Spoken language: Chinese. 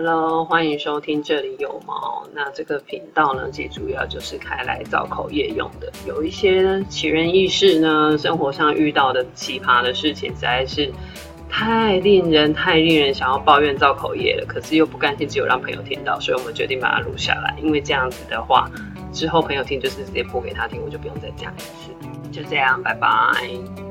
Hello，欢迎收听这里有毛。那这个频道呢，其实主要就是开来造口业用的。有一些奇人异事呢，生活上遇到的奇葩的事情，实在是太令人太令人想要抱怨造口业了。可是又不甘心只有让朋友听到，所以我们决定把它录下来。因为这样子的话，之后朋友听就是直接播给他听，我就不用再讲一次。就这样，拜拜。